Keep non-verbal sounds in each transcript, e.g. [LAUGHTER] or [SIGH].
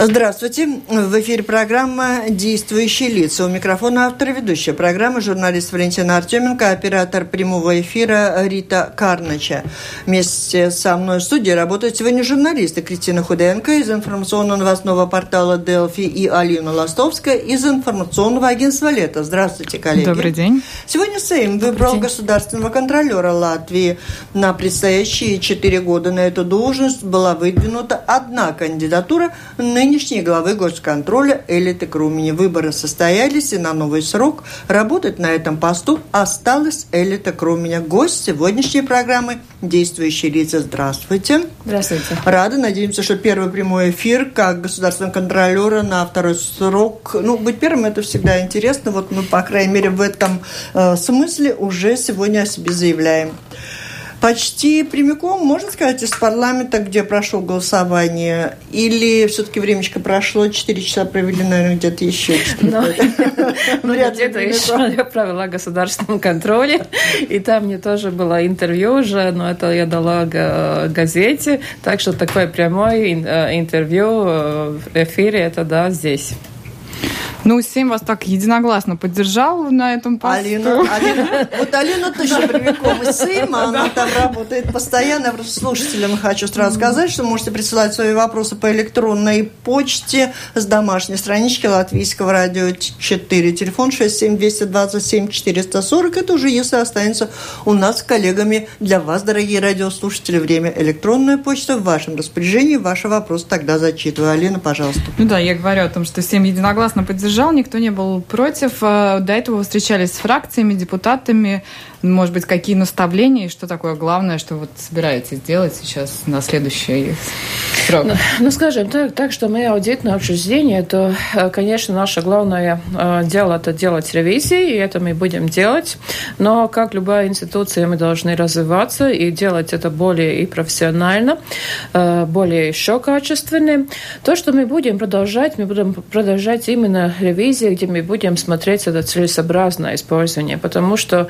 Здравствуйте. В эфире программа «Действующие лица». У микрофона автор ведущая программы журналист Валентина Артеменко, оператор прямого эфира Рита Карнача. Вместе со мной в студии работают сегодня журналисты Кристина Худенко из информационно-новостного портала «Делфи» и Алина Ластовская из информационного агентства «Лето». Здравствуйте, коллеги. Добрый день. Сегодня Сейм выбрал день. государственного контролера Латвии. На предстоящие четыре года на эту должность была выдвинута одна кандидатура – нынешней главы госконтроля Элиты Крумини. Выборы состоялись, и на новый срок работать на этом посту осталась Элита Крумини. Гость сегодняшней программы – действующие лица. Здравствуйте. Здравствуйте. Рада. Надеемся, что первый прямой эфир как государственного контролера на второй срок. Ну, быть первым – это всегда интересно. Вот мы, по крайней мере, в этом э, смысле уже сегодня о себе заявляем почти прямиком, можно сказать, из парламента, где прошло голосование, или все-таки времечко прошло, 4 часа провели, наверное, где-то еще [LAUGHS] Ну, ну где-то еще я провела государственном контроле, и там мне тоже было интервью уже, но это я дала газете, так что такое прямое э, интервью э, в эфире, это да, здесь. Ну, Семь вас так единогласно поддержал на этом посту. Алина, Алина, вот Алина точно прямиком из Сейма, она там работает постоянно. Слушателям хочу сразу сказать, что можете присылать свои вопросы по электронной почте с домашней странички Латвийского радио 4. Телефон 67227 440. Это уже если останется у нас с коллегами для вас, дорогие радиослушатели, время. Электронная почта в вашем распоряжении. Ваши вопросы тогда зачитываю. Алина, пожалуйста. Ну да, я говорю о том, что Семь единогласно поддержал поддержал, никто не был против. А, до этого встречались с фракциями, депутатами. Может быть, какие наставления и что такое главное, что вот собираетесь делать сейчас на следующий срок? Ну, ну скажем так, так, что мы аудитное учреждение, то, э, конечно, наше главное э, дело – это делать ревизии, и это мы будем делать. Но, как любая институция, мы должны развиваться и делать это более и профессионально, э, более еще качественно. То, что мы будем продолжать, мы будем продолжать именно ревизии, где мы будем смотреть это целесообразное использование, потому что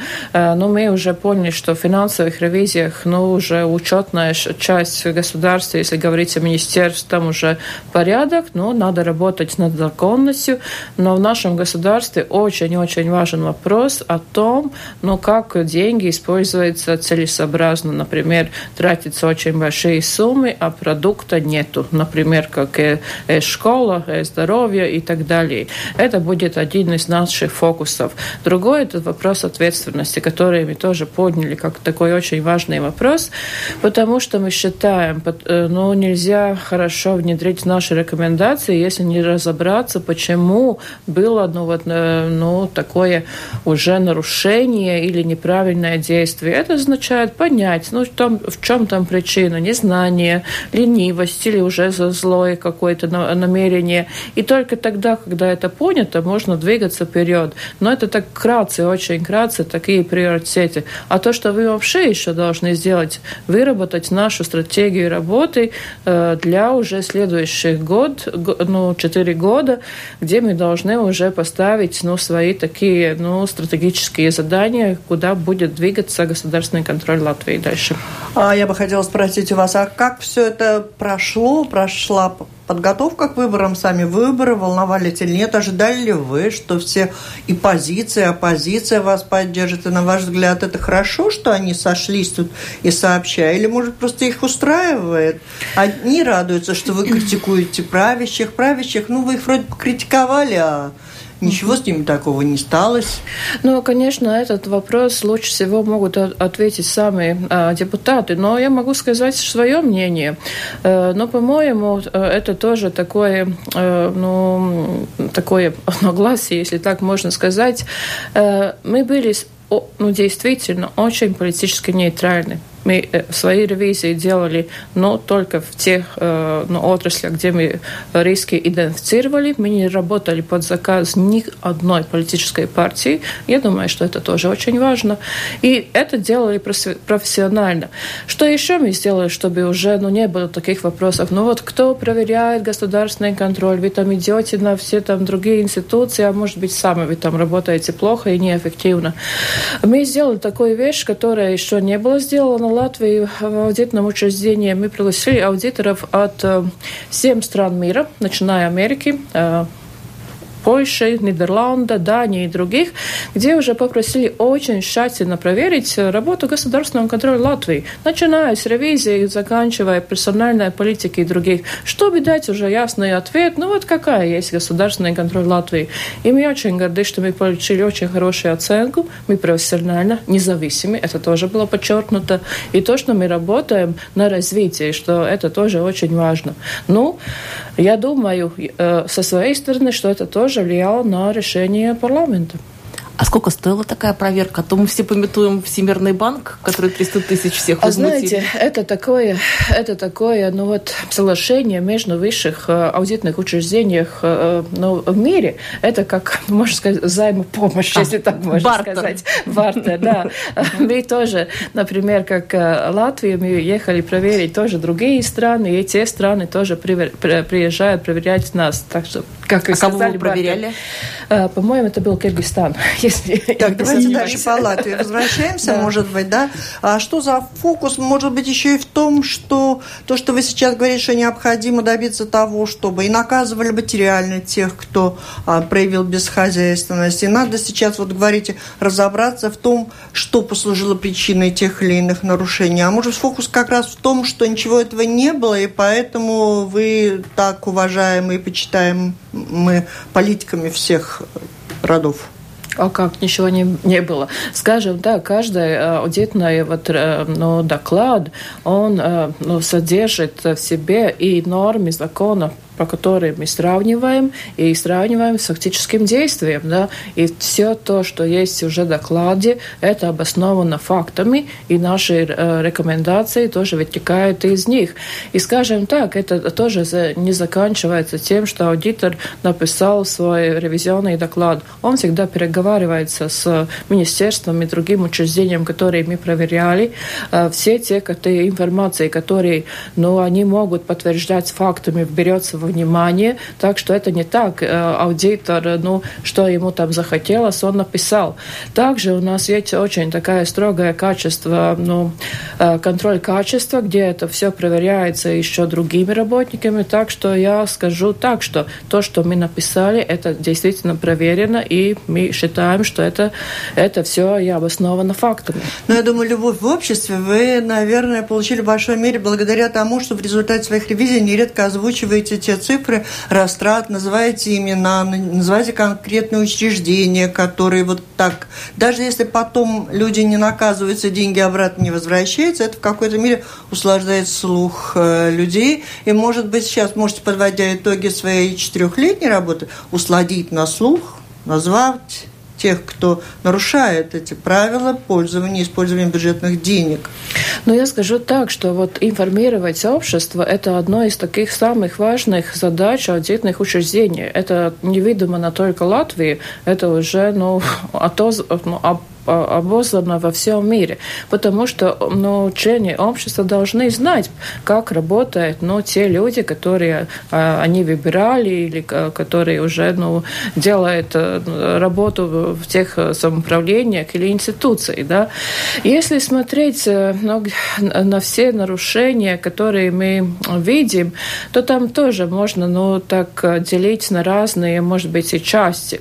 ну, мы уже поняли, что в финансовых ревизиях, ну, уже учетная часть государства, если говорить о министерстве, там уже порядок, ну, надо работать над законностью, но в нашем государстве очень-очень важен вопрос о том, ну, как деньги используются целесообразно. Например, тратятся очень большие суммы, а продукта нету. Например, как и, и школа, и здоровье и так далее. Это будет один из наших фокусов. Другой – это вопрос ответственности, который которые мы тоже подняли как такой очень важный вопрос, потому что мы считаем, э, ну, нельзя хорошо внедрить наши рекомендации, если не разобраться, почему было ну, вот, э, ну, такое уже нарушение или неправильное действие. Это означает понять, ну, там, в чем там причина, незнание, ленивость или уже злое какое-то намерение. И только тогда, когда это понято, можно двигаться вперед. Но это так кратце, очень кратце, такие приоритеты приоритете. А то, что вы вообще еще должны сделать, выработать нашу стратегию работы э, для уже следующих год, ну, 4 года, где мы должны уже поставить ну, свои такие ну, стратегические задания, куда будет двигаться государственный контроль Латвии дальше. А я бы хотела спросить у вас, а как все это прошло, прошла подготовка к выборам, сами выборы, волновали или нет? Ожидали ли вы, что все и позиция, и оппозиция вас поддержат? И на ваш взгляд, это хорошо, что они сошлись тут и сообща? Или, может, просто их устраивает? Они радуются, что вы критикуете правящих. Правящих, ну, вы их вроде критиковали, а Ничего с ними такого не сталось? Ну, конечно, этот вопрос лучше всего могут ответить сами а, депутаты. Но я могу сказать свое мнение. Э, но, по-моему, э, это тоже такое, э, ну, такое одногласие, если так можно сказать. Мы были ну, действительно очень политически нейтральны. Мы э, свои ревизии делали, но только в тех э, ну, отраслях, где мы риски идентифицировали. Мы не работали под заказ ни одной политической партии. Я думаю, что это тоже очень важно. И это делали профессионально. Что еще мы сделали, чтобы уже ну, не было таких вопросов? Ну вот кто проверяет государственный контроль? Вы там идете на все там другие институции, а может быть сами вы там работаете плохо и неэффективно. Мы сделали такую вещь, которая еще не была сделана Латвию в аудитном учреждении. Мы пригласили аудиторов от всем стран мира, начиная Америки, Польши, Нидерланда, Дании и других, где уже попросили очень тщательно проверить работу государственного контроля Латвии, начиная с ревизии, заканчивая персональной политикой и других, чтобы дать уже ясный ответ, ну вот какая есть государственный контроль Латвии. И мы очень горды, что мы получили очень хорошую оценку, мы профессионально независимы, это тоже было подчеркнуто, и то, что мы работаем на развитие, что это тоже очень важно. Ну, я думаю, э, со своей стороны, что это тоже тоже влияло на решение парламента. А сколько стоила такая проверка? А то мы все пометуем Всемирный банк, который 300 тысяч всех А знаете, это такое, это такое, ну вот, соглашение между высших э, аудитных учреждениях э, ну, в мире. Это как, можно сказать, взаимопомощь, а, если так можно бартер. сказать. Бартер, да. [LAUGHS] Мы тоже, например, как э, Латвия, мы ехали проверить тоже другие страны, и те страны тоже приезжают проверять нас. Так что, как а сказали, кого вы проверяли? По-моему, это был Киргизстан [LAUGHS] если... Так, давайте дальше по Латвии [LAUGHS] возвращаемся, может быть, да? А что за фокус? Может быть, еще и в том, что то, что вы сейчас говорите, что необходимо добиться того, чтобы и наказывали материально тех, кто а, проявил бесхозяйственность. И надо сейчас, вот говорите, разобраться в том, что послужило причиной тех или иных нарушений. А может, фокус как раз в том, что ничего этого не было, и поэтому вы так уважаемые, почитаем мы политиками всех родов? А как? Ничего не, не было. Скажем так, каждый э, аудитный вот, э, ну, доклад, он э, ну, содержит в себе и нормы закона по которой мы сравниваем и сравниваем с фактическим действием. Да? И все то, что есть уже в докладе, это обосновано фактами, и наши э, рекомендации тоже вытекают из них. И, скажем так, это тоже не заканчивается тем, что аудитор написал свой ревизионный доклад. Он всегда переговаривается с министерством и другим учреждением, которые мы проверяли. Э, все те информации, которые ну, они могут подтверждать фактами, берется в внимание. Так что это не так. Э, аудитор, ну, что ему там захотелось, он написал. Также у нас есть очень такая строгое качество, ну, э, контроль качества, где это все проверяется еще другими работниками. Так что я скажу так, что то, что мы написали, это действительно проверено, и мы считаем, что это, это все и обосновано фактами. Но я думаю, любовь в обществе вы, наверное, получили в большой мере благодаря тому, что в результате своих ревизий нередко озвучиваете те цифры растрат, называете имена, называете конкретные учреждения, которые вот так, даже если потом люди не наказываются, деньги обратно не возвращаются, это в какой-то мере услаждает слух э, людей. И, может быть, сейчас можете, подводя итоги своей четырехлетней работы, усладить на слух, назвать тех, кто нарушает эти правила пользования и использования бюджетных денег. Но я скажу так, что вот информировать сообщество – это одно из таких самых важных задач аудитных учреждений. Это невидимо на только Латвии, это уже ну, [LAUGHS] отоз, ну, обознано во всем мире. Потому что ну, члены общества должны знать, как работают ну, те люди, которые а, они выбирали или которые уже ну, делают э, работу в тех самоуправлениях или институциях. Да? Если смотреть э, ну, на все нарушения, которые мы видим, то там тоже можно ну, так делить на разные, может быть, и части.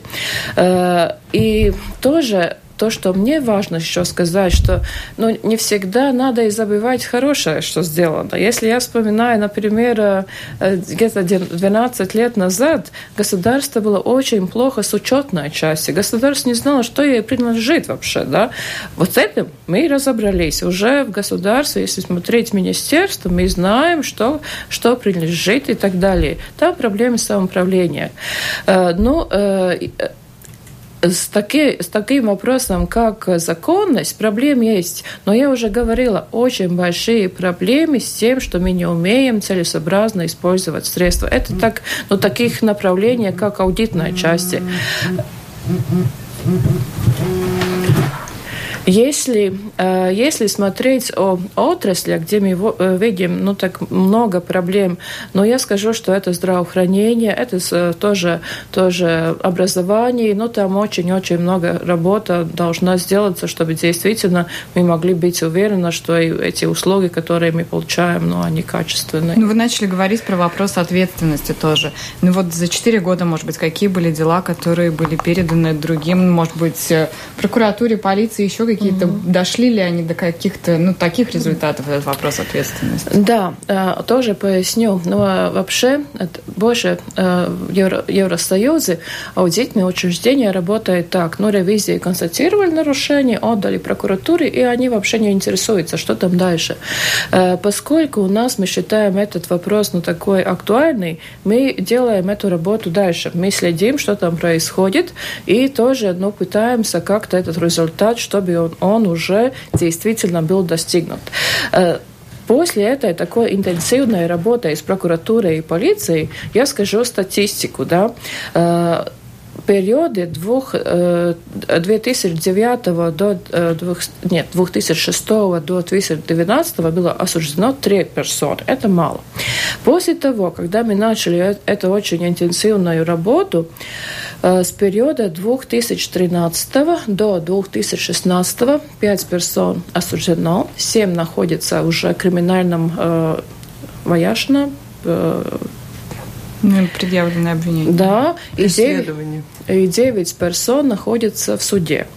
Э, и тоже то, что мне важно еще сказать, что ну, не всегда надо и забывать хорошее, что сделано. Если я вспоминаю, например, э, где-то 12 лет назад государство было очень плохо с учетной части. Государство не знало, что ей принадлежит вообще. Да? Вот с этим мы разобрались. Уже в государстве, если смотреть министерство, мы знаем, что, что принадлежит и так далее. Там проблемы самоуправления. Э, ну, э, с, таки, с таким вопросом, как законность, проблем есть. Но я уже говорила, очень большие проблемы с тем, что мы не умеем целесообразно использовать средства. Это так, ну, таких направлений, как аудитная часть. Если, э, если смотреть о отрасли, где мы э, видим ну, так много проблем, но я скажу, что это здравоохранение, это тоже, тоже образование, но там очень-очень много работы должна сделаться, чтобы действительно мы могли быть уверены, что эти услуги, которые мы получаем, ну, они качественные. Ну, вы начали говорить про вопрос ответственности тоже. Ну, вот за четыре года, может быть, какие были дела, которые были переданы другим, может быть, э, прокуратуре, полиции, еще какие-то, угу. дошли ли они до каких-то, ну, таких результатов, этот вопрос ответственности? Да, э, тоже поясню. Но а вообще больше э, в Евро, Евросоюзе аудитные учреждения работают так. Ну, ревизии констатировали нарушение, отдали прокуратуре, и они вообще не интересуются, что там дальше. Э, поскольку у нас, мы считаем этот вопрос, ну, такой актуальный, мы делаем эту работу дальше. Мы следим, что там происходит, и тоже, ну, пытаемся как-то этот результат, чтобы он, уже действительно был достигнут. Э, после этой такой интенсивной работы с прокуратурой и полицией, я скажу статистику, да, э, периоде двух, 2009 э, до, нет, 2006 до 2012 было осуждено три персоны. Это мало. После того, когда мы начали эту очень интенсивную работу, Э, с периода 2013 до 2016 пять персон осуждено, семь находится уже в криминальном э, вояжном э, предъявленное обвинение. Да, и 9, и 9 персон находятся в суде.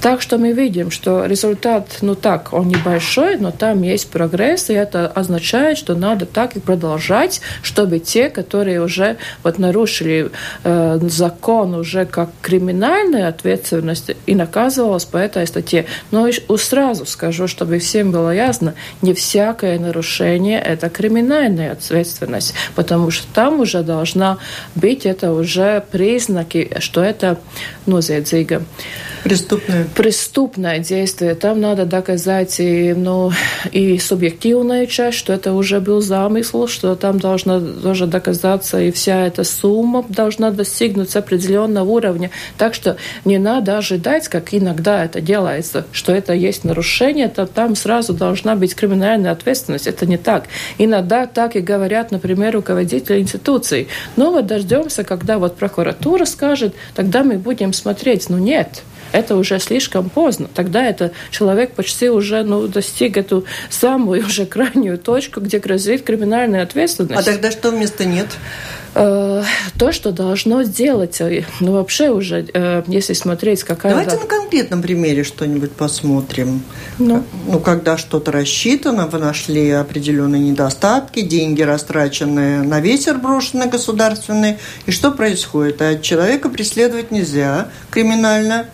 Так что мы видим, что результат, ну так, он небольшой, но там есть прогресс, и это означает, что надо так и продолжать, чтобы те, которые уже вот нарушили э, закон уже как криминальная ответственность и наказывалась по этой статье. Но сразу скажу, чтобы всем было ясно, не всякое нарушение – это криминальная ответственность, потому что там уже должна быть это уже признаки, что это noziedzīga. Преступное. Преступное действие. Там надо доказать и, ну, и субъективную часть, что это уже был замысел, что там должна тоже доказаться, и вся эта сумма должна достигнуть определенного уровня. Так что не надо ожидать, как иногда это делается, что это есть нарушение, то там сразу должна быть криминальная ответственность. Это не так. Иногда так и говорят, например, руководители институций. Но вот дождемся, когда вот прокуратура скажет, тогда мы будем смотреть. Ну нет, это уже слишком поздно. Тогда это человек почти уже ну, достиг эту самую уже крайнюю точку, где грозит криминальная ответственность. А тогда что вместо нет? Э, то, что должно сделать, э, ну вообще уже, э, если смотреть, какая... Давайте на конкретном примере что-нибудь посмотрим. Ну, ну когда что-то рассчитано, вы нашли определенные недостатки, деньги растраченные на ветер брошены государственные, и что происходит? А человека преследовать нельзя криминально,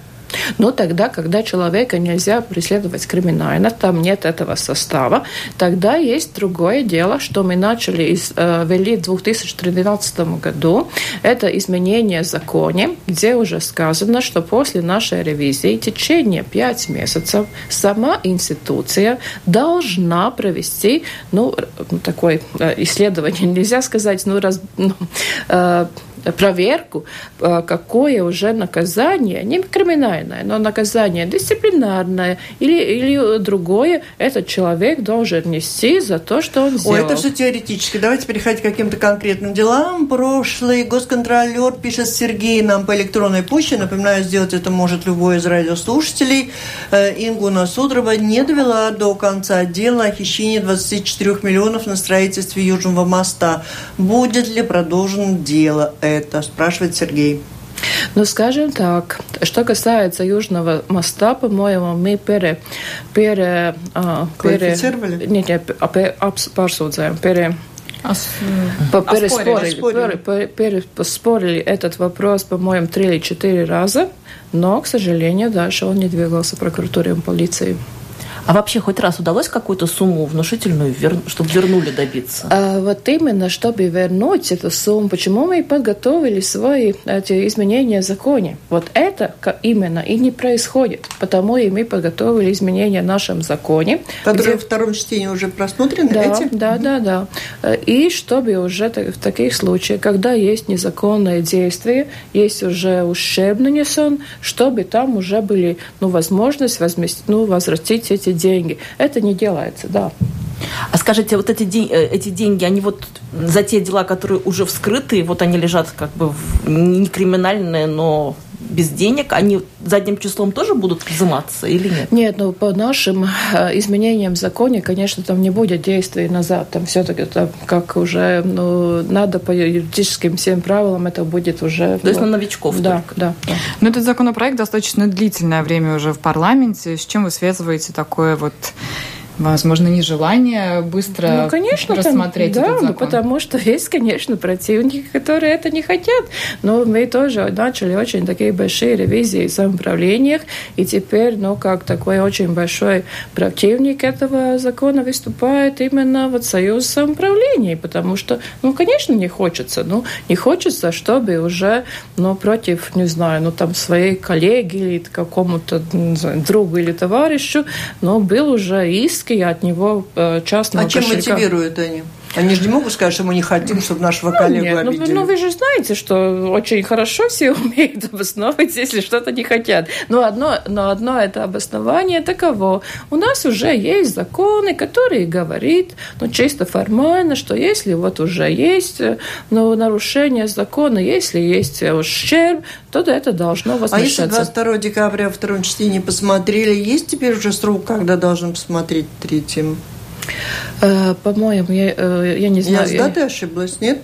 но тогда, когда человека нельзя преследовать криминально, там нет этого состава, тогда есть другое дело, что мы начали из, э, ввели в 2013 году. Это изменение в законе, где уже сказано, что после нашей ревизии в течение 5 месяцев сама институция должна провести ну, такое э, исследование, нельзя сказать, ну, раз, ну, э, проверку, э, какое уже наказание, не криминальное, но наказание дисциплинарное или, или другое, этот человек должен нести за то, что он сделал. Ой, это все теоретически. Давайте переходить к каким-то конкретным делам. Прошлый госконтролер пишет Сергей нам по электронной почте. Напоминаю, сделать это может любой из радиослушателей. Э, Ингуна Судрова не довела до конца дела о хищении 24 миллионов на строительстве Южного моста. Будет ли продолжено дело это, спрашивает Сергей. Ну, скажем так, что касается Южного моста, по-моему, мы пере... пере, а, пере нет, нет, pārsūdzējām, пере, Ос... Переспорили, переспорили этот вопрос, по-моему, три или четыре раза, но, к сожалению, дальше он не двигался прокуратуре и полиции. А вообще хоть раз удалось какую-то сумму внушительную, чтобы вернули добиться? А, вот именно, чтобы вернуть эту сумму, почему мы подготовили свои эти изменения в законе. Вот это именно и не происходит. Потому и мы подготовили изменения в нашем законе. Которые где... во втором чтении уже просмотрены да, эти? Да, да, да. И чтобы уже в таких случаях, когда есть незаконное действие, есть уже ущерб нанесен, чтобы там уже были ну, возможность возместить, ну, возвратить эти деньги. Это не делается, да. А скажите, вот эти, э, эти деньги, они вот за те дела, которые уже вскрыты, вот они лежат как бы в, не криминальные, но без денег, они задним числом тоже будут взиматься или нет? Нет, ну по нашим э, изменениям в законе, конечно, там не будет действий назад. Там все-таки там, как уже ну, надо по юридическим всем правилам, это будет уже... То есть на новичков да, только. Да, да. Но этот законопроект достаточно длительное время уже в парламенте. С чем вы связываете такое вот возможно, нежелание быстро ну, конечно, рассмотреть там, этот да, закон. Ну, потому что [LAUGHS] есть, конечно, противники, которые это не хотят. Но мы тоже начали очень такие большие ревизии в самоуправлениях, и теперь, ну, как такой очень большой противник этого закона выступает именно вот союз самоуправлений, потому что, ну, конечно, не хочется, ну, не хочется, чтобы уже, ну, против, не знаю, ну, там, своей коллеги или какому-то другу или товарищу, но был уже иск риски от него э, частного А чем кошелька. мотивируют они? Они же не могут сказать, что мы не хотим, чтобы нашего ну, коллегу нет, обидели. Ну, ну, вы же знаете, что очень хорошо все [LAUGHS] умеют обосновывать, если что-то не хотят. Но одно, но одно это обоснование таково. У нас уже есть законы, которые говорят, ну, чисто формально, что если вот уже есть ну, нарушение закона, если есть ущерб, то это должно возмещаться. А если 22 декабря в втором чтении посмотрели, есть теперь уже срок, когда должен посмотреть третьим? Э, по-моему, я, э, я не знаю. Я с датой ошиблась, нет?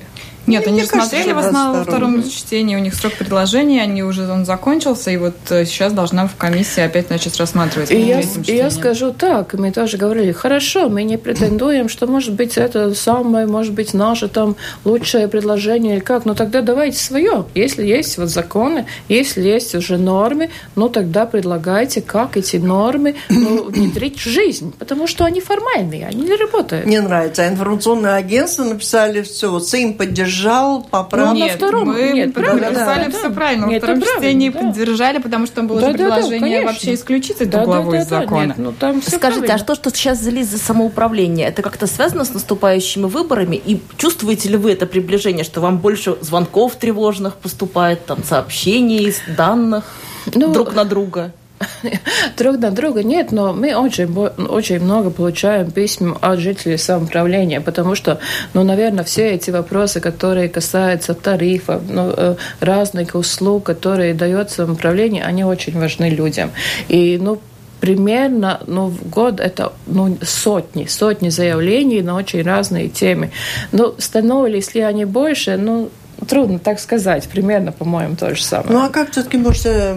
Нет, они же смотрели в основном во втором чтении, у них срок предложения, они уже он закончился, и вот э, сейчас должна в комиссии опять начать рассматривать. И я, и я скажу так, мы тоже говорили, хорошо, мы не претендуем, что может быть это самое, может быть наше там лучшее предложение или как, но тогда давайте свое. Если есть вот законы, если есть уже нормы, ну тогда предлагайте, как эти нормы ну, внедрить в жизнь, потому что они формальные, они не работают. Мне нравится. А информационное агентство написали все, вот Сейм поддержал поддержал, поправил. Ну, на втором. Мы нет, правильно, написали да, все да. правильно. Нет, во втором чтении да. поддержали, потому что там было да, же предложение да, да, вообще исключить эту да, главу да, из да, закона. Нет, ну, там Скажите, правильно. а что, что сейчас взялись за самоуправление, это как-то связано с наступающими выборами? И чувствуете ли вы это приближение, что вам больше звонков тревожных поступает, там, сообщений, данных ну, друг на друга? Друг на друга нет, но мы очень, очень много получаем писем от жителей самоуправления, потому что, ну, наверное, все эти вопросы, которые касаются тарифов, ну, э, разных услуг, которые дает самоуправление, они очень важны людям. И, ну, примерно ну, в год это ну, сотни, сотни заявлений на очень разные темы. Ну, становились ли они больше? Ну, Трудно так сказать. Примерно, по-моему, то же самое. Ну, а как все-таки можете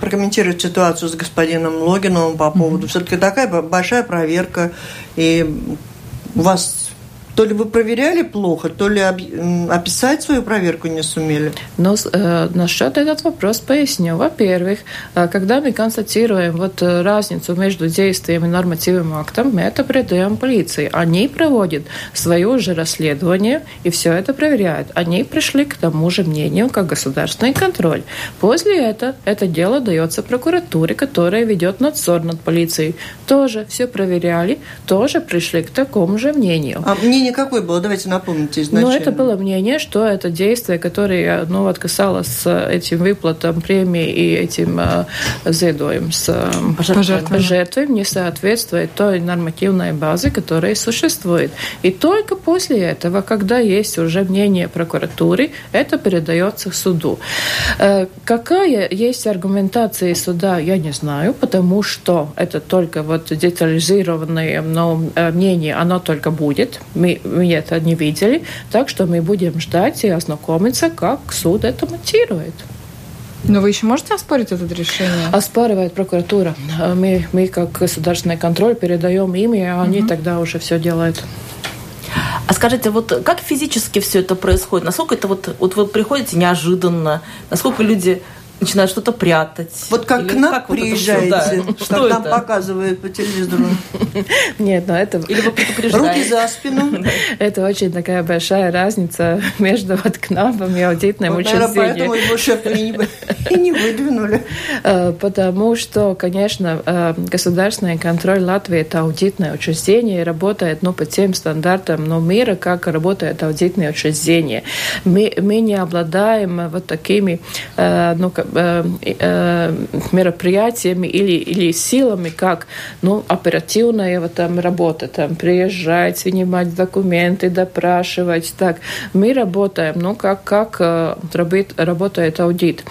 прокомментировать ситуацию с господином Логиновым по поводу... Mm-hmm. Все-таки такая большая проверка, и у вас то ли вы проверяли плохо, то ли описать свою проверку не сумели? Но э, насчет этот вопрос поясню. Во-первых, э, когда мы констатируем вот э, разницу между действием и нормативным актом, мы это передаем полиции. Они проводят свое же расследование и все это проверяют. Они пришли к тому же мнению, как государственный контроль. После этого это дело дается прокуратуре, которая ведет надзор над полицией. Тоже все проверяли, тоже пришли к такому же мнению. А мнение мнение какое было? Давайте напомните изначально. Ну, это было мнение, что это действие, которое ну, вот касалось этим выплатам премии и этим э, зедоем с э, жертвой, не соответствует той нормативной базе, которая существует. И только после этого, когда есть уже мнение прокуратуры, это передается суду. Э, какая есть аргументация суда, я не знаю, потому что это только вот детализированное но, э, мнение, оно только будет. Мы мы, это не видели, так что мы будем ждать и ознакомиться, как суд это монтирует. Но вы еще можете оспорить это решение? Оспаривает прокуратура. Мы, мы как государственный контроль передаем им, и они угу. тогда уже все делают. А скажите, вот как физически все это происходит? Насколько это вот, вот вы приходите неожиданно? Насколько люди начинают что-то прятать. Вот как Или к нам как приезжаете, вот да. что нам показывают по телевизору. [LAUGHS] Нет, но это... Или вы предупреждаете. Руки за спину. [LAUGHS] Это очень такая большая разница [LAUGHS] между вот КНАПом и аудитным вот, учреждением. поэтому его шеф и не выдвинули. Э, потому что, конечно, э, государственный контроль Латвии – это аудитное учреждение и работает ну, по тем стандартам ну, мира, как работает аудитное учреждение. Мы, мы не обладаем вот такими ну, Э, э, мероприятиями или, или силами, как ну, оперативная вот, там, работа, там, приезжать, снимать документы, допрашивать. Так. Мы работаем, ну, как, как э, работает аудит.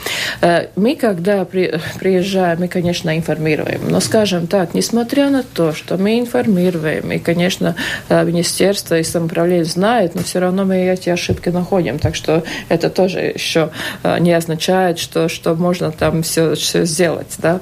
Мы, когда при, приезжаем, мы, конечно, информируем. Но, скажем так, несмотря на то, что мы информируем, и, конечно, министерство и самоуправление знает, но все равно мы эти ошибки находим. Так что это тоже еще не означает, что, что можно там все, все сделать, да.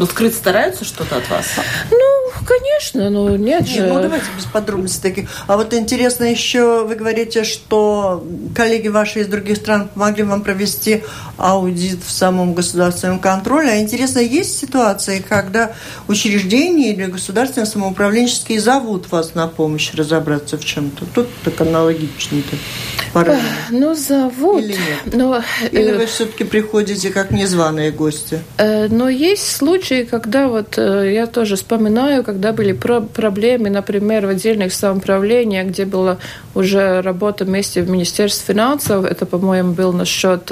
Но скрыть стараются что-то от вас? Ну, конечно, но нет же. Ну, давайте без подробностей таких. А вот интересно еще, вы говорите, что коллеги ваши из других стран помогли вам провести аудит в самом государственном контроле. А интересно, есть ситуации, когда учреждения или государственные самоуправленческие зовут вас на помощь разобраться в чем-то? Тут так аналогично-то. Ну, зовут. Или нет? Но, Или э, вы все-таки приходите как незваные гости? Э, но есть случаи, когда вот э, я тоже вспоминаю, когда были про проблемы, например, в отдельных самоуправлениях, где была уже работа вместе в Министерстве финансов. Это, по-моему, был насчет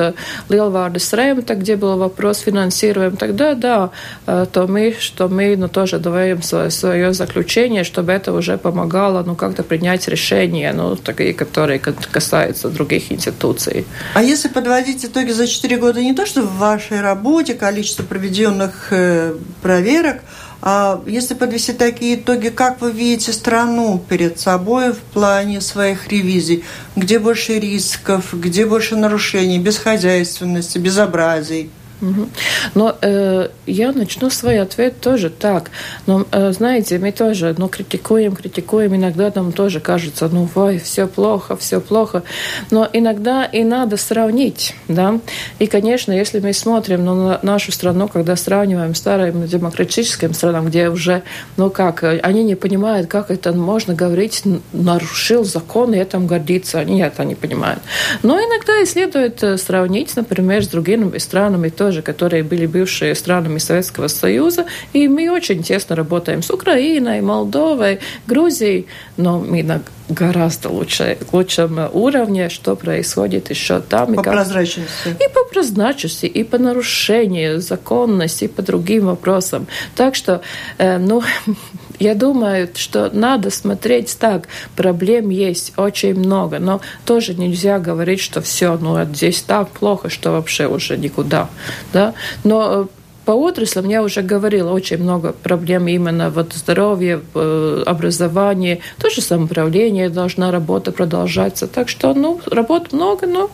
Лилвардес Ремта, где был вопрос финансируем. Тогда, да, то мы, что мы ну, тоже даем свое, свое заключение, чтобы это уже помогало ну, как-то принять решения, ну, такие, которые касаются касается других институций. А если подводить итоги за 4 года не то, что в вашей работе, количество проведенных э, проверок, а если подвести такие итоги, как вы видите страну перед собой в плане своих ревизий? Где больше рисков, где больше нарушений, бесхозяйственности, безобразий? Угу. Но э, я начну свой ответ тоже так. Но, э, знаете, мы тоже ну, критикуем, критикуем. Иногда нам тоже кажется, ну, ой, все плохо, все плохо. Но иногда и надо сравнить, да. И, конечно, если мы смотрим ну, на нашу страну, когда сравниваем с старым демократическим странам, где уже, ну как, они не понимают, как это можно говорить, нарушил закон и этим гордиться. Они это не понимают. Но иногда и следует э, сравнить, например, с другими странами, то тоже, которые были бывшие странами Советского Союза. И мы очень тесно работаем с Украиной, Молдовой, Грузией, но мы на гораздо лучше, лучшем уровне, что происходит еще там. По и как... прозрачности. И по прозрачности, и по нарушению законности, и по другим вопросам. Так что, э, ну, [LAUGHS] я думаю, что надо смотреть так. Проблем есть очень много, но тоже нельзя говорить, что все, ну, здесь так плохо, что вообще уже никуда. Да? Но э, по отраслям я уже говорила, очень много проблем именно вот здоровье, э, образование, тоже самоуправление должна работа продолжаться. Так что, ну, работ много, но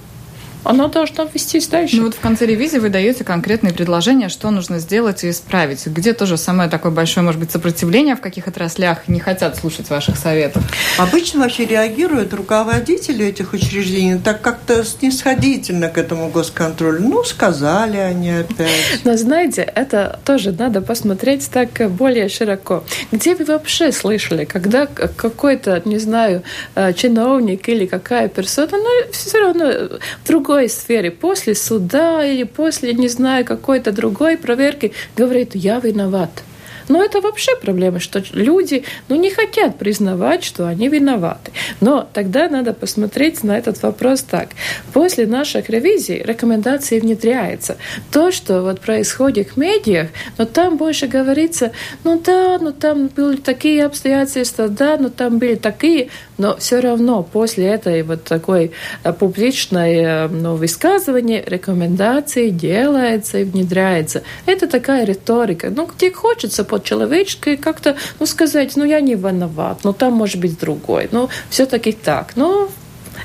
оно должно вестись дальше. Ну вот в конце ревизии вы даете конкретные предложения, что нужно сделать и исправить. Где тоже самое такое большое, может быть, сопротивление, в каких отраслях не хотят слушать ваших советов? Обычно вообще реагируют руководители этих учреждений так как-то снисходительно к этому госконтролю. Ну, сказали они опять. Но знаете, это тоже надо посмотреть так более широко. Где вы вообще слышали, когда какой-то, не знаю, э, чиновник или какая персона, ну, все равно в другой другой сфере, после суда или после, не знаю, какой-то другой проверки, говорит, я виноват. Но это вообще проблема, что люди ну, не хотят признавать, что они виноваты. Но тогда надо посмотреть на этот вопрос так. После наших ревизий рекомендации внедряются. То, что вот происходит в медиах, но там больше говорится, ну да, ну там были такие обстоятельства, да, ну там были такие, но все равно после этой вот такой э, публичной э, ну, высказывания рекомендации делается и внедряется. Это такая риторика. Ну, где хочется по-человечески как-то ну, сказать, ну, я не виноват, ну, там может быть другой. Ну, все-таки так. Ну,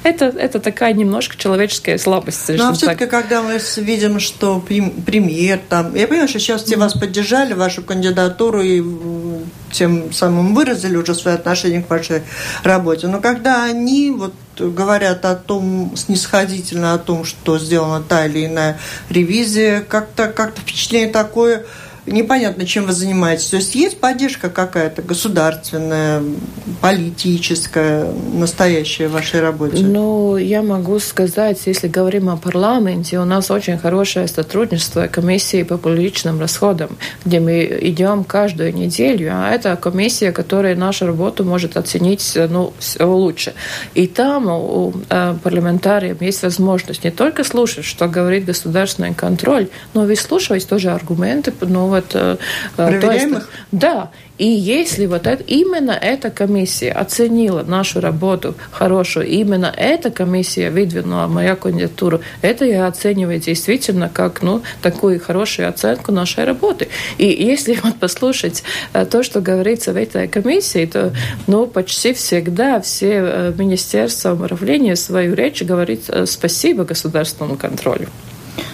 это, это такая немножко человеческая слабость. Ну, а все-таки, когда мы видим, что премьер там... Я понимаю, что сейчас все mm-hmm. вас поддержали, вашу кандидатуру, и тем самым выразили уже свое отношение к вашей работе. Но когда они вот говорят о том, снисходительно о том, что сделана та или иная ревизия, как-то как впечатление такое, непонятно, чем вы занимаетесь. То есть есть поддержка какая-то государственная, политическая, настоящая в вашей работе? Ну, я могу сказать, если говорим о парламенте, у нас очень хорошее сотрудничество комиссии по публичным расходам, где мы идем каждую неделю, а это комиссия, которая нашу работу может оценить ну, лучше. И там у э, парламентариев есть возможность не только слушать, что говорит государственный контроль, но и выслушивать тоже аргументы, ну, вот... Э, э, Проверяемых? есть, да. И если вот это, именно эта комиссия оценила нашу работу хорошую, именно эта комиссия выдвинула мою кандидатуру, это я оцениваю действительно как ну, такую хорошую оценку нашей работы. И если вот послушать э, то, что говорится в этой комиссии, то ну, почти всегда все министерства управления свою речь говорит спасибо государственному контролю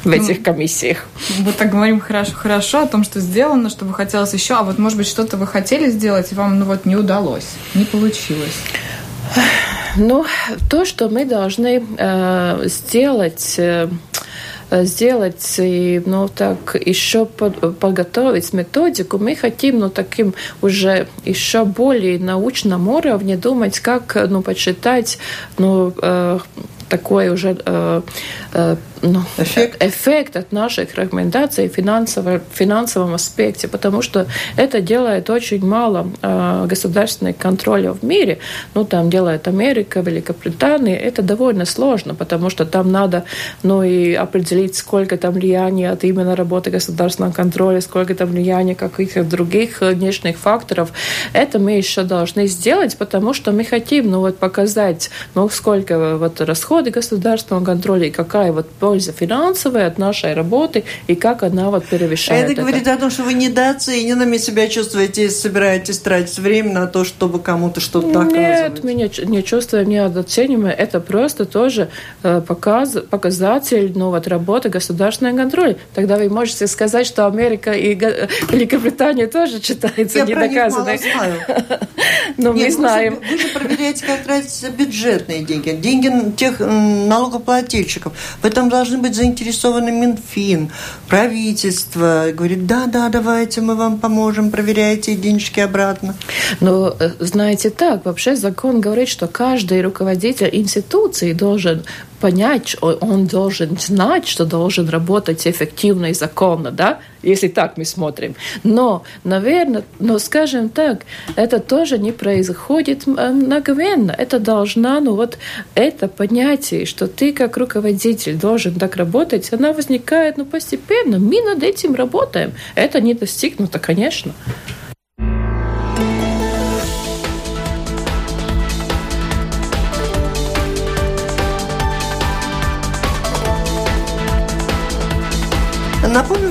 в этих комиссиях. Вот так говорим хорошо, хорошо о том, что сделано, что бы хотелось еще, а вот, может быть, что-то вы хотели сделать, и вам, ну вот, не удалось, не получилось. Ну, то, что мы должны э, сделать... Э, сделать и ну так еще под, подготовить методику мы хотим ну таким уже еще более научном уровне думать как ну почитать ну э, такой уже э, э, ну, эффект. эффект от наших рекомендаций в финансовом, финансовом аспекте, потому что это делает очень мало э, государственных контроля в мире. Ну, там делает Америка, Великобритания. Это довольно сложно, потому что там надо ну, и определить, сколько там влияния от именно работы государственного контроля, сколько там влияния каких-то других внешних факторов. Это мы еще должны сделать, потому что мы хотим ну, вот, показать, ну, сколько вот расходы государственного контроля и какая вот польза финансовая от нашей работы и как она вот перевешает. Это, это говорит о том, что вы недооцененными себя чувствуете, если собираетесь тратить время на то, чтобы кому-то что-то доказывать. Нет, мы не, не чувствуем недооцениваемое. Это просто тоже э, показ, показатель ну, вот, работы государственного контроля. Тогда вы можете сказать, что Америка и Великобритания тоже читаются Я недоказанные. [LAUGHS] Но мы знаем. Вы же проверяете, как тратятся бюджетные деньги, деньги тех налогоплательщиков. В этом должны быть заинтересованы Минфин, правительство. Говорит, да, да, давайте мы вам поможем, проверяйте денежки обратно. Но э, знаете так, вообще закон говорит, что каждый руководитель институции должен понять, он должен знать, что должен работать эффективно и законно, да, если так мы смотрим. Но, наверное, но скажем так, это тоже не происходит мгновенно. Это должна, ну вот, это понятие, что ты как руководитель должен так работать, она возникает, ну, постепенно. Мы над этим работаем. Это не достигнуто, конечно.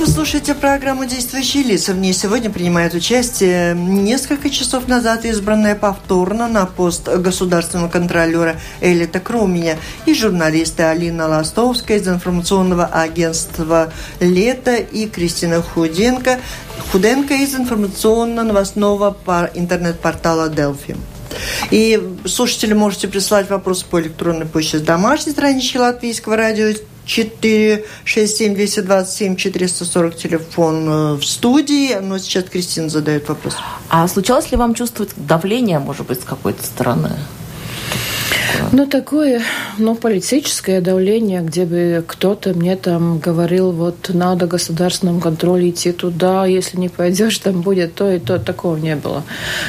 Вы слушаете программу «Действующие лица». В ней сегодня принимает участие несколько часов назад избранная повторно на пост государственного контролера Элита Круменя и журналисты Алина Ластовская из информационного агентства «Лето» и Кристина Худенко, Худенко из информационно-новостного интернет-портала «Делфи». И слушатели можете присылать вопросы по электронной почте с домашней странички Латвийского радио 4 6 7 227 440 телефон э, в студии. Но сейчас Кристина задает вопрос. А случалось ли вам чувствовать давление, может быть, с какой-то стороны? Ну, такое, ну, политическое давление, где бы кто-то мне там говорил, вот надо государственном контроле идти туда, если не пойдешь, там будет то и то, такого не было.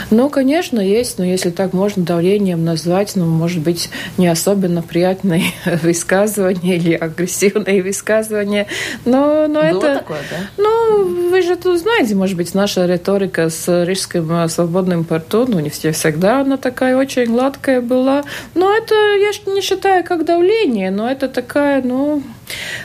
Ну, конечно, есть, но если так можно давлением назвать, ну, может быть, не особенно приятные [LAUGHS] высказывания или агрессивные высказывания, но, но было это... такое, да? Ну, вы же тут знаете, может быть, наша риторика с Рижским свободным порту, ну, не всегда она такая очень гладкая была, но это я не считаю как давление, но это такая, ну,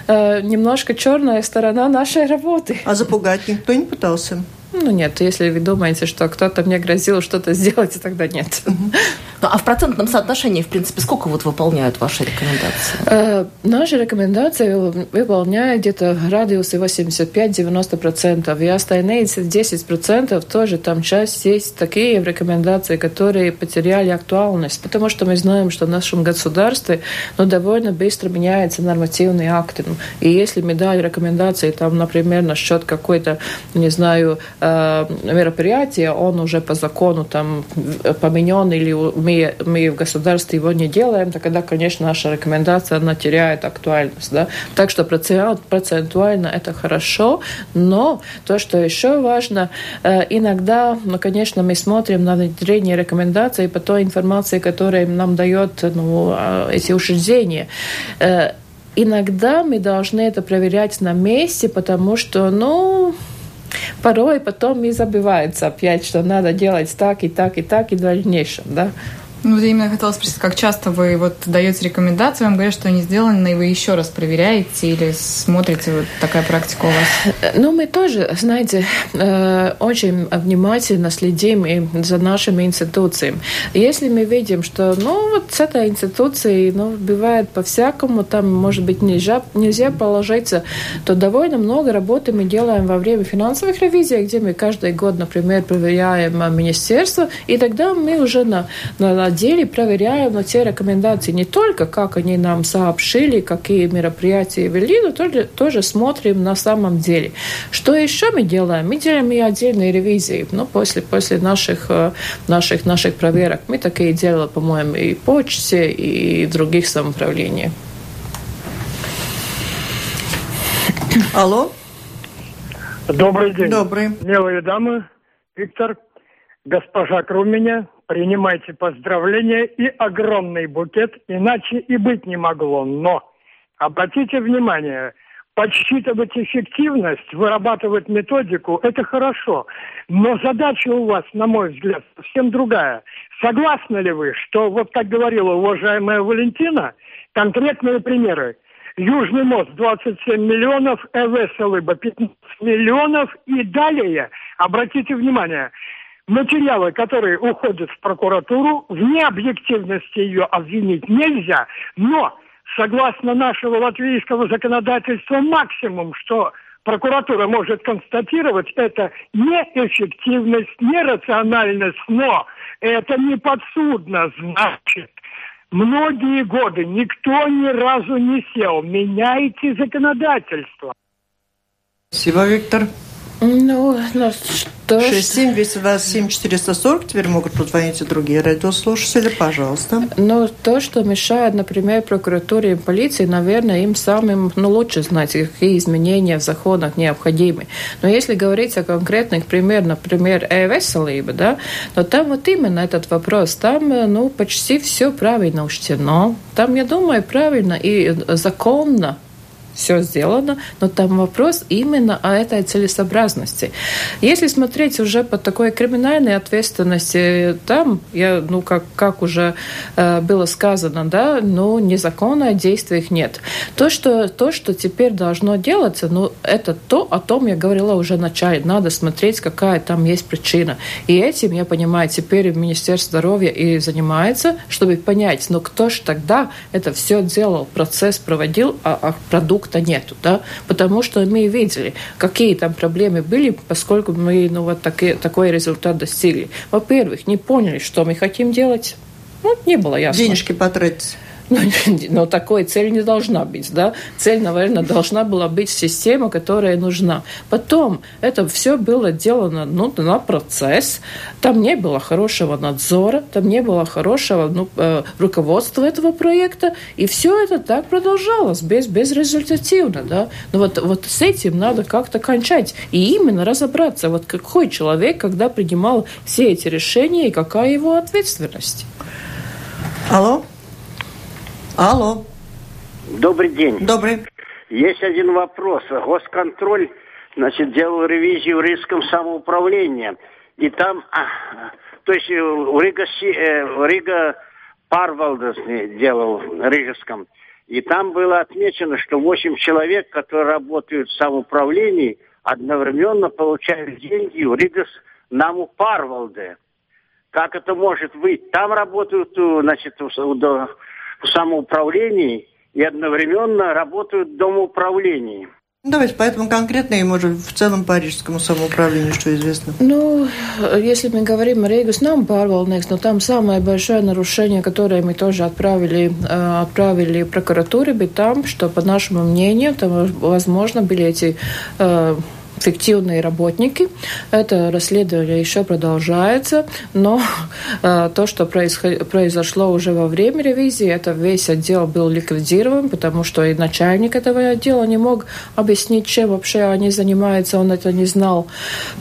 э, немножко черная сторона нашей работы. А запугать никто не пытался? Ну нет, если вы думаете, что кто-то мне грозил что-то сделать, [LAUGHS] тогда нет. Ну, а в процентном соотношении, в принципе, сколько вот выполняют ваши рекомендации? Э, наши рекомендации выполняют где-то радиусы 85-90%. И остальные 10% тоже там часть есть такие рекомендации, которые потеряли актуальность, потому что мы знаем, что в нашем государстве ну, довольно быстро меняются нормативные акты. И если мы дали рекомендации, там, например, насчет какой-то, не знаю, э, мероприятия, он уже по закону там поменен или мы, мы в государстве его не делаем, тогда, конечно, наша рекомендация, она теряет актуальность. Да? Так что процентуально это хорошо, но то, что еще важно, э, иногда, ну, конечно, мы смотрим на внедрение рекомендаций по той информации, которая нам дает ну, а, эти учреждения э, иногда мы должны это проверять на месте, потому что, ну, порой потом и забывается опять, что надо делать так и так и так и дальнейшем, да. Ну, вот именно хотела спросить, как часто вы вот даете рекомендации, вам говорят, что они сделаны, и вы еще раз проверяете или смотрите, вот такая практика у вас? Ну, мы тоже, знаете, э, очень внимательно следим и за нашими институциями. Если мы видим, что, ну, вот с этой институцией, ну, бывает по-всякому, там, может быть, нельзя, нельзя положиться, то довольно много работы мы делаем во время финансовых ревизий, где мы каждый год, например, проверяем министерство, и тогда мы уже на, на деле проверяем на те рекомендации не только, как они нам сообщили, какие мероприятия вели, но тоже, тоже смотрим на самом деле. Что еще мы делаем? Мы делаем и отдельные ревизии. Ну, после, после наших, э, наших, наших проверок мы такие делали, по-моему, и почте, и других самоуправлениях. Алло. Добрый день. Добрый. Милые дамы, Виктор, госпожа Круменя, принимайте поздравления и огромный букет, иначе и быть не могло. Но обратите внимание, подсчитывать эффективность, вырабатывать методику – это хорошо. Но задача у вас, на мой взгляд, совсем другая. Согласны ли вы, что, вот как говорила уважаемая Валентина, конкретные примеры. Южный мост 27 миллионов, ЭВС Лыба 15 миллионов и далее, обратите внимание, материалы, которые уходят в прокуратуру, в необъективности ее обвинить нельзя, но согласно нашего латвийского законодательства максимум, что прокуратура может констатировать, это неэффективность, нерациональность, но это не подсудно, значит, многие годы никто ни разу не сел. Меняйте законодательство. Спасибо, Виктор. Ну, ну что 67 440 теперь могут позвонить и другие радиослушатели, пожалуйста. Ну, то, что мешает, например, прокуратуре и полиции, наверное, им самым ну, лучше знать, какие изменения в законах необходимы. Но если говорить о конкретных примерах, например, e-veselība, да, то там вот именно этот вопрос, там ну, почти все правильно учтено. Там, я думаю, правильно и законно все сделано, но там вопрос именно о этой целесообразности. Если смотреть уже по такой криминальной ответственности, там, я, ну, как, как уже э, было сказано, да, ну, незаконных действий нет. То что, то, что теперь должно делаться, ну, это то, о том я говорила уже в начале. Надо смотреть, какая там есть причина. И этим, я понимаю, теперь Министерство здоровья и занимается, чтобы понять, ну, кто же тогда это все делал, процесс проводил, а, а продукт продукта нету, да, потому что мы видели, какие там проблемы были, поскольку мы ну, вот таки, такой результат достигли. Во-первых, не поняли, что мы хотим делать, ну, не было ясно. Денежки потратить. [LAUGHS] Но, такой цель не должна быть, да. Цель, наверное, должна была быть система, которая нужна. Потом это все было делано ну, на процесс. Там не было хорошего надзора, там не было хорошего ну, э, руководства этого проекта. И все это так продолжалось, без, безрезультативно, да. Но вот, вот с этим надо как-то кончать. И именно разобраться, вот какой человек, когда принимал все эти решения, и какая его ответственность. Алло? Алло. Добрый день. Добрый. Есть один вопрос. Госконтроль, значит, делал ревизию в Рижском самоуправлении. И там, а, то есть э, в Rīgas, э, Rīgas pārvaldes делал в Рижском. И там было отмечено, что 8 человек, которые работают в самоуправлении, одновременно получают деньги в Rīgas Наму Парвалде. Как это может быть? Там работают, э, значит, в, самоуправлении и одновременно работают в домоуправлении. Ну, давайте поэтому конкретно и, может, в целом парижскому самоуправлению, что известно. Ну, если мы говорим о Рейгас нам pārvaldnieks, но там самое большое нарушение, которое мы тоже отправили, э, отправили прокуратуре, бы там, что, по нашему мнению, там, возможно, были эти э, фиктивные работники. Это расследование еще продолжается, но [LAUGHS] э, то, что произошло уже во время ревизии, это весь отдел был ликвидирован, потому что и начальник этого отдела не мог объяснить, чем вообще они занимаются, он это не знал.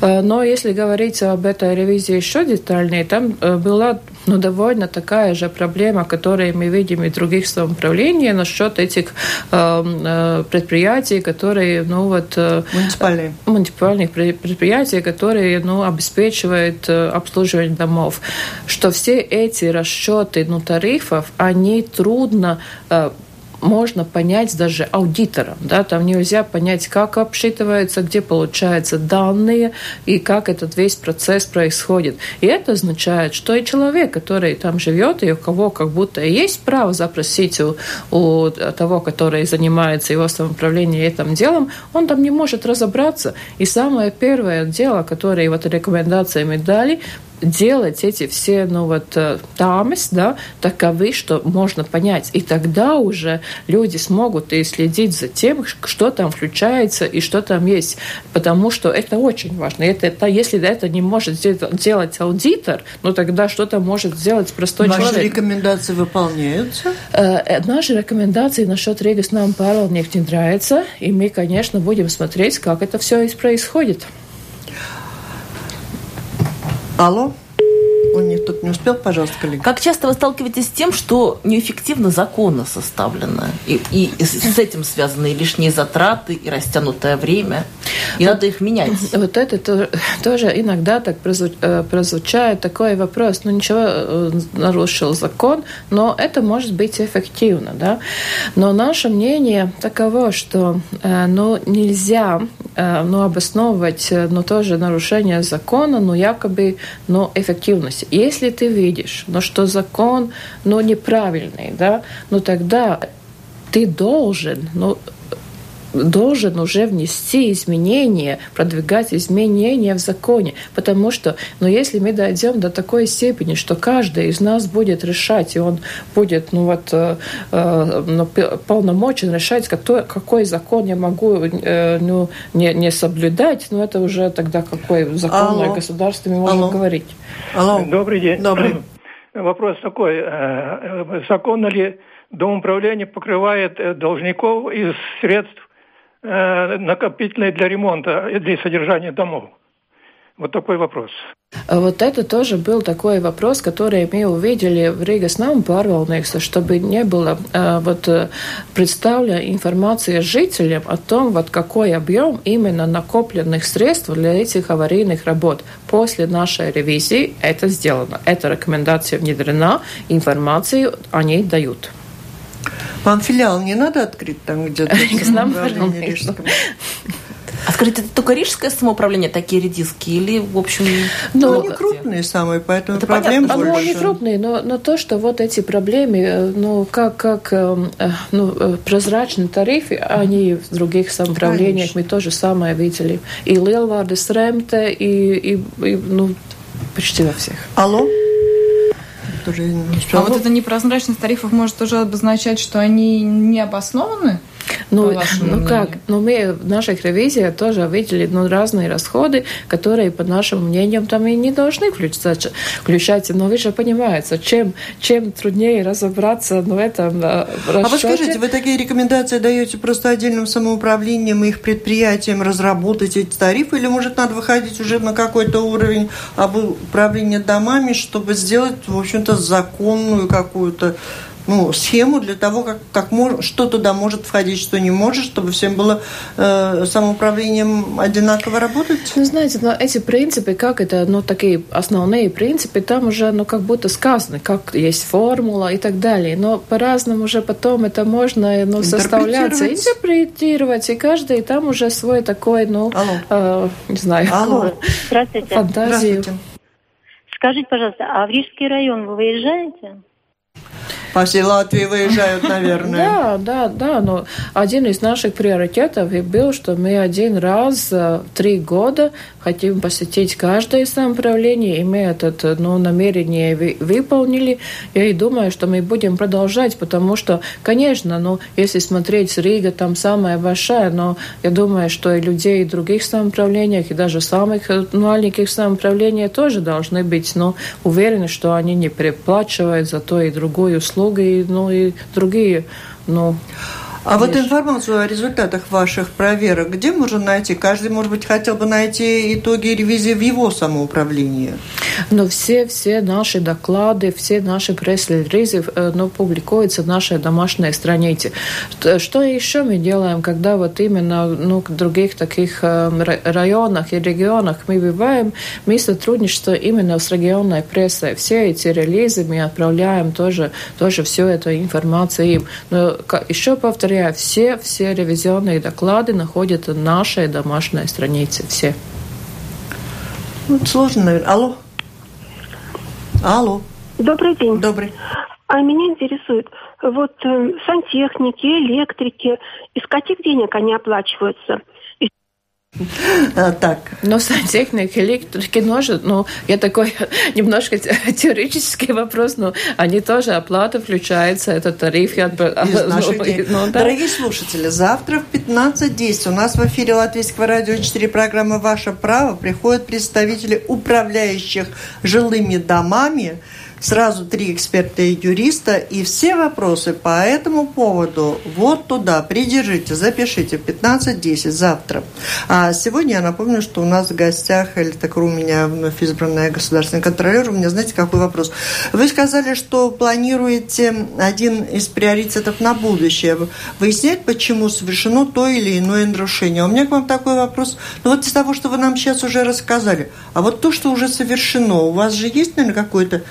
Э, но если говорить об этой ревизии еще детальнее, там э, была ну, довольно такая же проблема, которую мы видим и в других самоуправлениях насчет этих э, э, предприятий, которые, ну вот... Э, Муниципальные. муниципальных предприятий, которые ну, обеспечивают э, обслуживание домов, что все эти расчеты ну, тарифов, они трудно э, можно понять даже аудитором. Да? Там нельзя понять, как обсчитывается, где получаются данные и как этот весь процесс происходит. И это означает, что и человек, который там живет, и у кого как будто есть право запросить у, у того, который занимается его самоуправлением этим делом, он там не может разобраться. И самое первое дело, которое вот рекомендациями дали, делать эти все, ну вот, э, тамес, да, таковы, что можно понять. И тогда уже люди смогут и следить за тем, что там включается и что там есть. Потому что это очень важно. Это, это, если это не может делать аудитор, ну тогда что-то может сделать простой Ваши человек. Наши рекомендации выполняются? Э, э, наши рекомендации насчет Ригас нам паролник не нравится, и мы, конечно, будем смотреть, как это все происходит. Алло? Он не, тут не успел, пожалуйста, коллега. Как часто вы сталкиваетесь с тем, что неэффективно законы составлены, и, и с этим связаны и лишние затраты, и растянутое время, и вот, надо их менять? Вот это то, тоже иногда так э, прозвучает такой вопрос, ну ничего, э, нарушил закон, но это может быть эффективно, да. Но наше мнение таково, что э, ну, нельзя ну, обосновывать ну, тоже нарушение закона, ну якобы ну, эффективность. Если ты видишь, ну, что закон ну, неправильный, да, ну тогда ты должен ну, должен уже внести изменения, продвигать изменения в законе. Потому что, ну, если мы дойдем до такой степени, что каждый из нас будет решать, и он будет, ну, вот, э, э ну, полномочен решать, какой, какой закон я могу, э, ну, не, не соблюдать, ну, это уже тогда какое законное Алло. государство мы можем Алло. говорить. Алло. Добрый день. Добрый. [CLEARS THROAT] Вопрос такой. Э, законно ли Домоуправление покрывает должников из средств Э, накопительные для ремонта для содержания домов? Вот такой вопрос. А вот это тоже был такой вопрос, который мы увидели в Риге с нами pārvaldnieks, чтобы не было а, вот э, представлена информация жителям о том, вот какой объем именно накопленных средств для этих аварийных работ. После нашей ревизии это сделано. Эта рекомендация внедрена, информацию они дают. Вам филиал не надо открыть там где-то? Нам А скажите, это только рижское самоуправление такие редиски или, в общем... Ну, ну они крупные самые, поэтому это проблем понятно. больше. Ну, они крупные, но, но то, что вот эти проблемы, э, ну, как, как э, э, ну, прозрачные тарифы, они в других самоуправлениях Конечно. мы тоже самое видели. И Лилвардес Ремте, и, и, и, ну, почти во всех. Алло? Не А вот эта непрозрачность тарифов может уже обозначать, что они не обоснованы? Ну, ну как, ну мы в наших ревизиях тоже видели ну, разные расходы, которые, по нашим мнениям, там и не должны включаться, включаться. Но вы же понимаете, чем, чем труднее разобраться ну, в этом расчете. А вы скажите, вы такие рекомендации даете просто отдельным самоуправлением и их предприятиям разработать эти тарифы, или, может, надо выходить уже на какой-то уровень управления домами, чтобы сделать, в общем-то, законную какую-то ну, схему для того, как, как мож, что туда может входить, что не может, чтобы всем было э, самоуправлением одинаково работать? Ну, знаете, но эти принципы, как это, ну, такие основные принципы, там уже, ну, как будто сказаны, как есть формула и так далее. Но по-разному уже потом это можно, ну, составляться, интерпретировать, и каждый там уже свой такой, ну, Алло. Э, не знаю, Алло. [LAUGHS] Здравствуйте. фантазию. Здравствуйте. Скажите, пожалуйста, а в Рижский район вы выезжаете? По всей Латвии выезжают, [LAUGHS] наверное. Да, да, да. Но один из наших приоритетов и был, что мы один раз в три года хотим посетить каждое самоуправление, и мы это ну, намерение выполнили. Я и думаю, что мы будем продолжать, потому что, конечно, ну, если смотреть, Рига там самая большая, но я думаю, что и людей в других самоуправлениях, и даже самых маленьких самоуправлениях тоже должны быть ну, уверены, что они не переплачивают за то и другую услугу, и, ну, и другие ну, а вот информацию о результатах ваших проверок где можно найти? Каждый, может быть, хотел бы найти итоги ревизии в его самоуправлении. Но все, все наши доклады, все наши пресс-релизы э, ну, публикуются в нашей домашней странице. Что еще мы делаем, когда вот именно ну, в других таких э, районах и регионах мы бываем, мы сотрудничаем именно с регионной прессой. Все эти релизы мы отправляем тоже, тоже всю эту информацию им. Но еще повторяю, повторяю, все, все ревизионные доклады находятся на нашей домашней странице. Все. Ну, сложно, наверное. Алло. Алло. Добрый день. Добрый. А меня интересует, вот э, сантехники, электрики, из каких денег они оплачиваются? А, так. Но сантехник, электрики может, ну, я такой [LAUGHS] немножко теоретический вопрос, но они тоже оплата включается, это тариф. Я, [LAUGHS] ну, ну, да. Дорогие слушатели, завтра в 15.10 у нас в эфире Латвийского радио 4 программы «Ваше право» приходят представители управляющих жилыми домами, сразу три эксперта и юриста, и все вопросы по этому поводу вот туда придержите, запишите 15-10 завтра. А сегодня я напомню, что у нас в гостях Эльта Кру, у меня вновь избранная государственный контролер. У меня, знаете, какой вопрос? Вы сказали, что планируете один из приоритетов на будущее выяснять, почему совершено то или иное нарушение. У меня к вам такой вопрос. Ну вот из того, что вы нам сейчас уже рассказали, а вот то, что уже совершено, у вас же есть, наверное, какое-то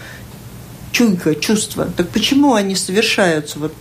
чуйка, чувства. Так почему они совершаются? Вот?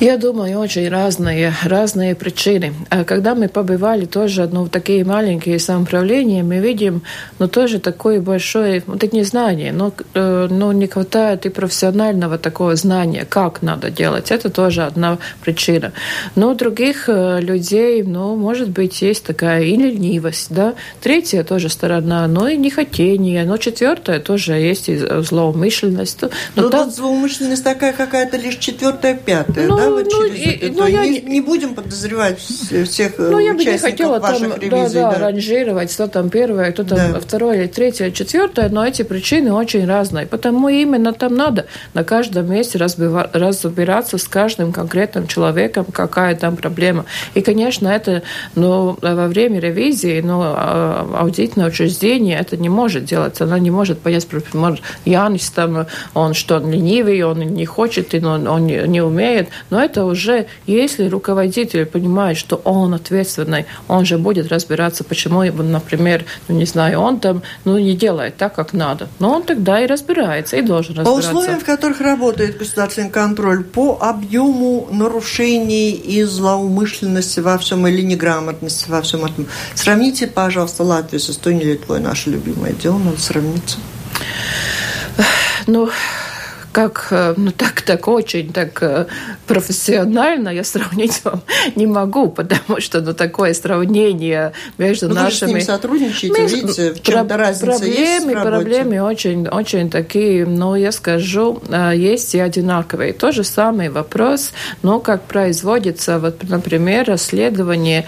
Я думаю, очень разные, разные причины. А когда мы побывали тоже ну, в такие маленькие самоуправления, мы видим ну, тоже такое большое ну, так незнание. Но, э, ну, не хватает и профессионального такого знания, как надо делать. Это тоже одна причина. Но у других э, людей, ну, может быть, есть такая и ленивость. Да? Третья тоже сторона, но и нехотение. Но четвертая тоже есть и злоумышленность злоумышленность. Но, но там... тут злоумышленность такая какая-то лишь четвертая, пятая, ну, да, вот ну, через и, это. Ну, я... не, не будем подозревать всех ну, я бы не хотела там, ревизий, да, да, да. ранжировать, что там первое, кто там да. второе, третье, четвертое, но эти причины очень разные. Потому именно там надо на каждом месте разбираться с каждым конкретным человеком, какая там проблема. И, конечно, это ну, во время ревизии, ну, аудитное учреждение это не может делать. Она не может понять, может, Янис там он что, он ленивый, он не хочет, он, он не, не умеет. Но это уже, если руководитель понимает, что он ответственный, он же будет разбираться, почему, например, ну, не знаю, он там ну, не делает так, как надо. Но он тогда и разбирается, и должен разбираться. По условиям, в которых работает государственный контроль, по объему нарушений и злоумышленности во всем или неграмотности во всем этом, сравните, пожалуйста, Латвию с Эстонией Литвой, наше любимое дело, надо сравниться. Ну, как, э, ну так, так очень так э, профессионально я сравнить вам [LAUGHS] не могу, потому что ну, такое сравнение между ну, нашими... Вы с ним сотрудничаете, мы... видите, в чем-то разница проблемы, есть Проблемы очень, очень такие, ну, я скажу, э, есть и одинаковые. То же самый вопрос, но как производится, вот, например, расследование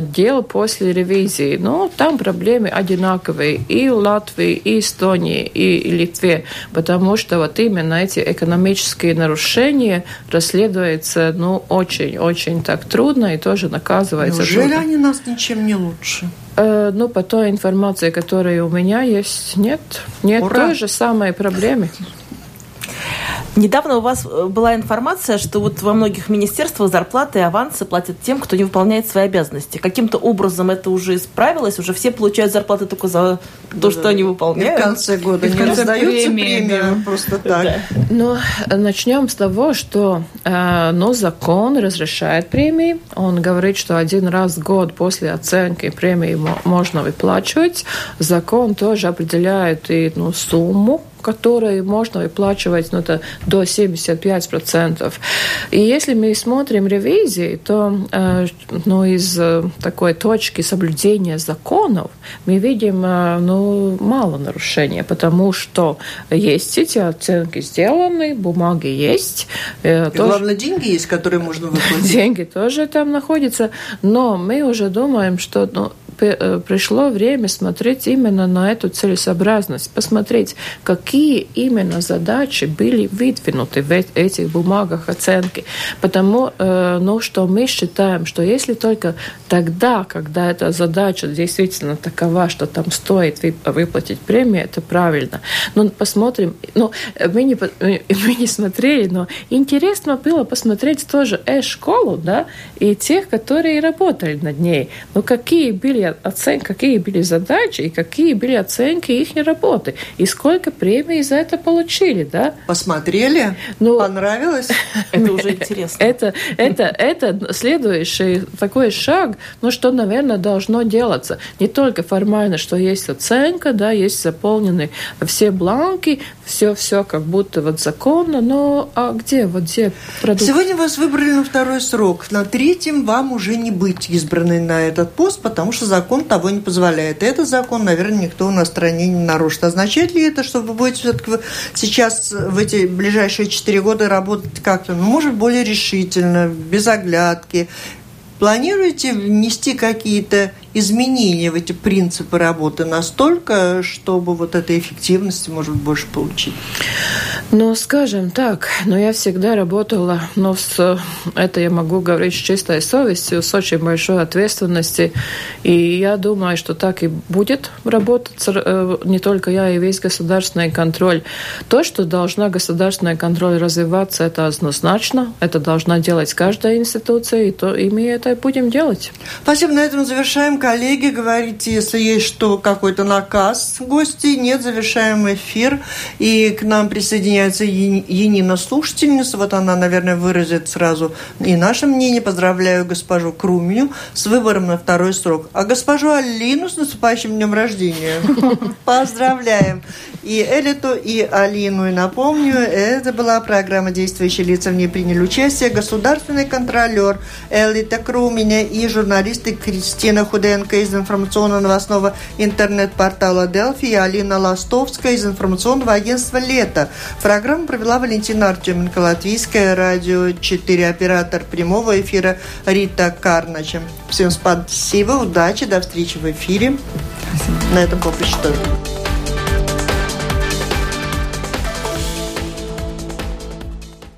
дел после ревизии. Ну, там проблемы одинаковые и в Латвии, и Эстонии, и Литве, потому что вот именно эти экономические нарушения расследуются ну, очень-очень так трудно и тоже наказывается Неужели трудно. они нас ничем не лучше? Э, ну, по той информации, которая у меня есть, нет. Нет Ура! той же самой проблемы. Недавно у вас э, была информация, что вот во многих министерствах зарплаты и авансы платят тем, кто не выполняет свои обязанности. Каким-то образом это уже исправилось, уже все получают зарплаты только за то, что они выполняют. И в конце года И в не конце раздаются премии, премии да. просто так. Ну, начнем с того, что э, ну, закон разрешает премии. Он говорит, что один раз в год после оценки премии мо- можно выплачивать. Закон тоже определяет и ну, сумму которые можно выплачивать ну, это до 75%. И если мы смотрим ревизии, то э, ну, из э, такой точки соблюдения законов мы видим э, ну, мало нарушений, потому что есть эти оценки сделаны, бумаги есть. э, И тоже- главное, деньги есть, которые можно выплатить. деньги тоже там находятся, но мы уже думаем, что ну, пришло время смотреть именно на эту целесообразность, посмотреть, какие именно задачи были выдвинуты в э- этих бумагах оценки. Потому э, ну, что мы считаем, что если только тогда, когда эта задача действительно такова, что там стоит вы- выплатить премию, это правильно. Но посмотрим, ну, мы не, мы [LAUGHS] мы не смотрели, но интересно было посмотреть тоже э-школу, да, и тех, которые работали над ней. Ну, какие были оценки, какие были задачи и какие были оценки их работы, и сколько премий за это получили, да. Посмотрели? Ну, Понравилось? [LAUGHS] Это уже интересно. это, это, это следующий такой шаг, ну, что, наверное, должно делаться. Не только формально, что есть оценка, да, есть заполнены все бланки, все-все как будто вот законно, но а где, вот где продукт? Сегодня вас выбрали на второй срок. На третьем вам уже не быть избранной на этот пост, потому что закон того не позволяет. И этот закон, наверное, никто на стране не нарушит. Означает ли это, что вы будете все-таки сейчас в эти ближайшие четыре года работать как-то, ну, может, более решительно, без оглядки? Планируете внести какие-то изменения в эти принципы работы настолько, чтобы вот этой эффективности, может, больше получить? Ну, скажем так, но я всегда работала, но с, это я могу говорить с чистой совестью, с очень большой ответственностью. И я думаю, что так и будет работать э, не только я, и весь государственный контроль. То, что должна государственный контроль развиваться, это однозначно. Это должна делать каждая институция, и, то, и мы это будем делать. Спасибо, на этом завершаем. Коллеги, говорите, если есть что, какой-то наказ гости, нет, завершаем эфир. И к нам присоединяется Енина слушательница. Вот она, наверное, выразит сразу и наше мнение. Поздравляю госпожу Крумию с выбором на второй срок. А госпожу Алину с наступающим днем рождения. Поздравляем. И Элиту, и Алину. И напомню, это была программа «Действующие лица». В ней приняли участие государственный контролер Элита Круменя и журналисты Кристина Худенко из информационно-новостного интернет-портала «Делфи» и Алина Ластовская из информационного агентства «Лето». Программу провела Валентина Артеменко, Латвийское радио 4, оператор прямого эфира Рита Карнача. Всем спасибо, удачи, до встречи в эфире. На этом поприще тоже.